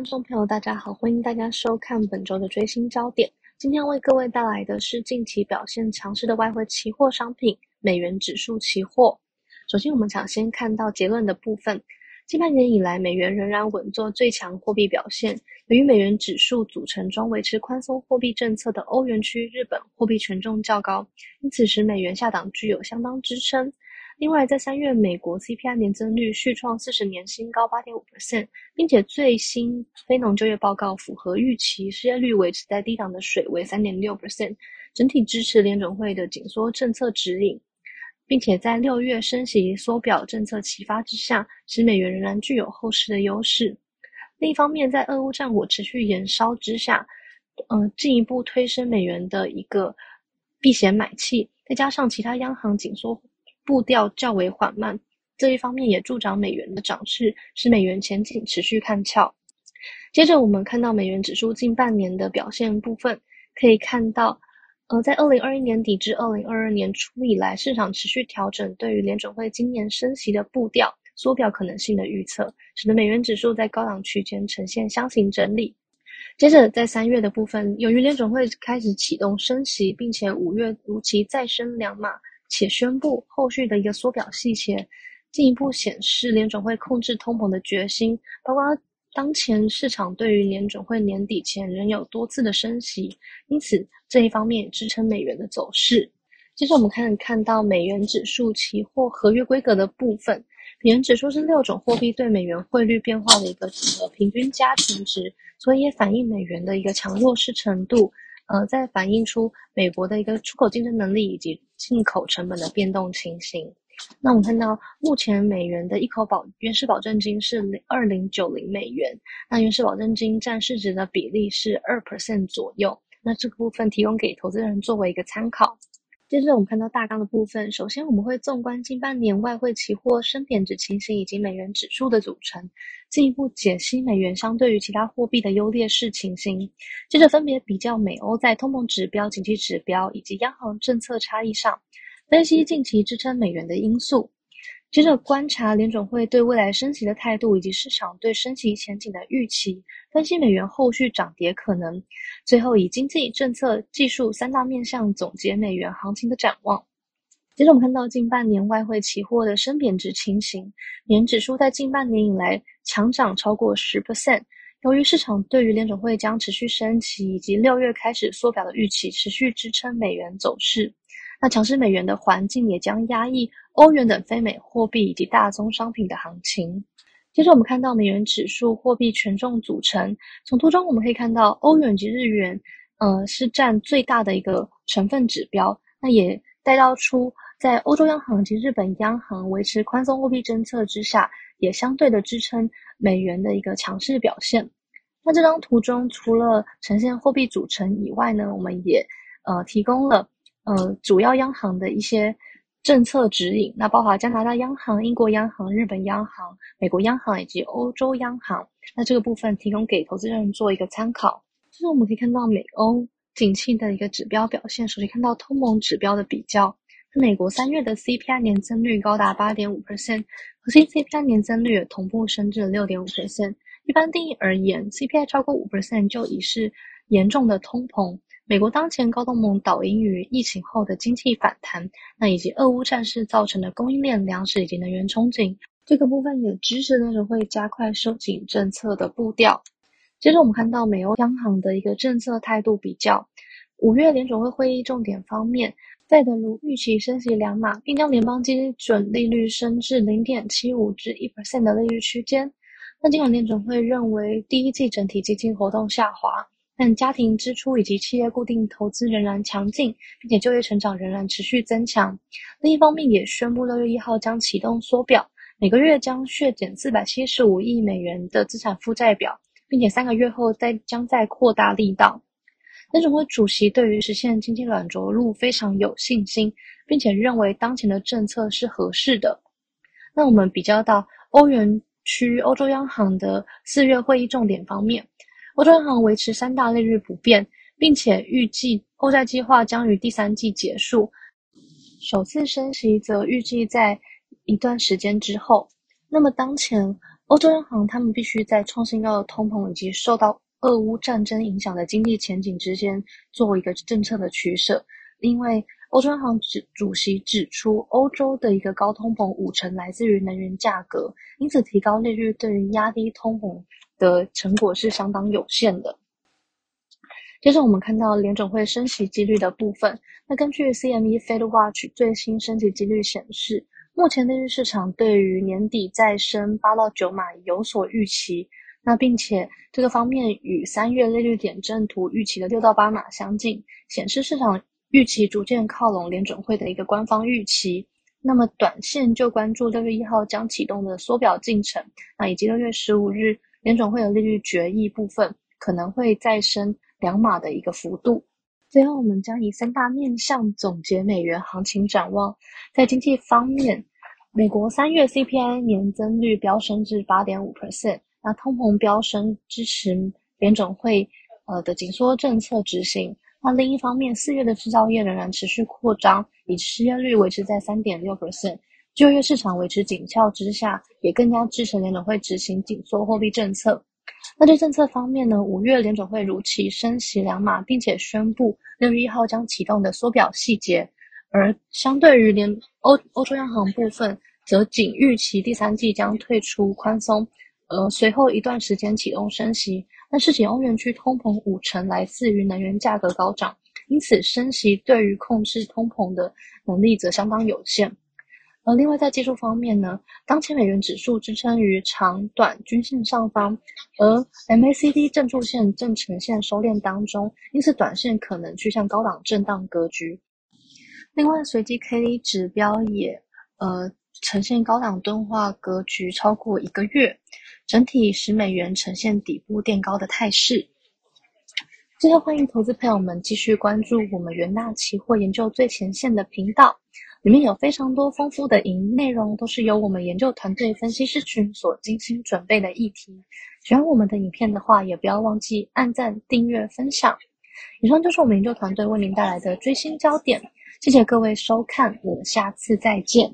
观众朋友，大家好，欢迎大家收看本周的追星焦点。今天为各位带来的是近期表现强势的外汇期货商品——美元指数期货。首先，我们想先看到结论的部分。近半年以来，美元仍然稳坐最强货币表现。由于美元指数组成中维持宽松货币政策的欧元区、日本货币权重较高，因此使美元下档具有相当支撑。另外，在三月，美国 CPI 年增率续创四十年新高八点五 percent，并且最新非农就业报告符合预期，失业率维持在低档的水位三点六 percent，整体支持联准会的紧缩政策指引，并且在六月升息缩表政策启发之下，使美元仍然具有后市的优势。另一方面，在俄乌战火持续延烧之下，呃，进一步推升美元的一个避险买气，再加上其他央行紧缩。步调较为缓慢，这一方面也助长美元的涨势，使美元前景持续看俏。接着，我们看到美元指数近半年的表现部分，可以看到，呃，在二零二一年底至二零二二年初以来，市场持续调整对于联准会今年升息的步调、缩表可能性的预测，使得美元指数在高档区间呈现箱型整理。接着，在三月的部分，由于联准会开始启动升息，并且五月如期再升两码。且宣布后续的一个缩表细节，进一步显示联准会控制通膨的决心。包括当前市场对于联准会年底前仍有多次的升息，因此这一方面支撑美元的走势。接着我们看看到美元指数期货合约规格的部分，美元指数是六种货币对美元汇率变化的一个平均加权值，所以也反映美元的一个强弱势程度。呃，在反映出美国的一个出口竞争能力以及进口成本的变动情形。那我们看到，目前美元的一口保原始保证金是零二零九零美元，那原始保证金占市值的比例是二 percent 左右。那这个部分提供给投资人作为一个参考。接着我们看到大纲的部分，首先我们会纵观近半年外汇期货升贬值情形以及美元指数的组成，进一步解析美元相对于其他货币的优劣势情形。接着分别比较美欧在通膨指标、经济指标以及央行政策差异上，分析近期支撑美元的因素。接着观察联准会对未来升息的态度，以及市场对升息前景的预期，分析美元后续涨跌可能。最后以经济、政策、技术三大面向总结美元行情的展望。接着我们看到近半年外汇期货的升贬值情形，美元指数在近半年以来强涨超过十 percent。由于市场对于联准会将持续升息以及六月开始缩表的预期，持续支撑美元走势。那强势美元的环境也将压抑欧元等非美货币以及大宗商品的行情。接着我们看到美元指数货币权重组成，从图中我们可以看到欧元及日元，呃，是占最大的一个成分指标。那也带到出在欧洲央行及日本央行维持宽松货币政策之下，也相对的支撑美元的一个强势表现。那这张图中除了呈现货币组成以外呢，我们也呃提供了。呃，主要央行的一些政策指引，那包括加拿大央行、英国央行、日本央行、美国央行以及欧洲央行。那这个部分提供给投资人做一个参考。就是我们可以看到美欧景气的一个指标表现。首先看到通膨指标的比较，美国三月的 CPI 年增率高达八点五 percent，核心 CPI 年增率同步升至了六点五 percent。一般定义而言，CPI 超过五 percent 就已是严重的通膨。美国当前高通膨导因于疫情后的经济反弹，那以及俄乌战事造成的供应链粮食以及能源憧憬，这个部分也支持联准会加快收紧政策的步调。接着我们看到美欧央行的一个政策态度比较，五月联准会会议重点方面，Fed 如预期升息两码，并将联邦基准利率升至零点七五至一 percent 的利率区间。那尽管联准会认为第一季整体基金活动下滑。但家庭支出以及企业固定投资仍然强劲，并且就业成长仍然持续增强。另一方面，也宣布六月一号将启动缩表，每个月将削减四百七十五亿美元的资产负债表，并且三个月后再将再扩大力道。联准会主席对于实现经济软着陆非常有信心，并且认为当前的政策是合适的。那我们比较到欧元区欧洲央行的四月会议重点方面。欧洲央行维持三大利率不变，并且预计欧债计划将于第三季结束，首次升息则预计在一段时间之后。那么当前欧洲央行他们必须在创新高的通膨以及受到俄乌战争影响的经济前景之间做一个政策的取舍，因为欧洲央行主主席指出，欧洲的一个高通膨五成来自于能源价格，因此提高利率对于压低通膨的成果是相当有限的。接着我们看到联准会升息几率的部分，那根据 CME Fed Watch 最新升息几率显示，目前利率市场对于年底再升八到九码有所预期。那并且这个方面与三月利率点阵图预期的六到八码相近，显示市场预期逐渐靠拢联准会的一个官方预期。那么短线就关注六月一号将启动的缩表进程，那以及六月十五日联准会的利率决议部分可能会再升两码的一个幅度。最后，我们将以三大面向总结美元行情展望。在经济方面，美国三月 CPI 年增率飙升至八点五 percent。那通膨飙升支持联准会呃的紧缩政策执行。那另一方面，四月的制造业仍然持续扩张，以失业率维持在三点六 percent，就业市场维持紧俏之下，也更加支持联准会执行紧缩货币政策。那在政策方面呢，五月联准会如期升息两码，并且宣布六月一号将启动的缩表细节。而相对于联欧欧洲央行部分，则仅预期第三季将退出宽松。呃，随后一段时间启动升息，但是仅欧元区通膨五成来自于能源价格高涨，因此升息对于控制通膨的能力则相当有限。而另外在技术方面呢，当前美元指数支撑于长短均线上方，而 MACD 正柱线正呈现收敛当中，因此短线可能趋向高档震荡格局。另外，随机 K D 指标也呃。呈现高档钝化格局超过一个月，整体使美元呈现底部垫高的态势。最后，欢迎投资朋友们继续关注我们元大期货研究最前线的频道，里面有非常多丰富的影音内容，都是由我们研究团队分析师群所精心准备的议题。喜欢我们的影片的话，也不要忘记按赞、订阅、分享。以上就是我们研究团队为您带来的追星焦点，谢谢各位收看，我们下次再见。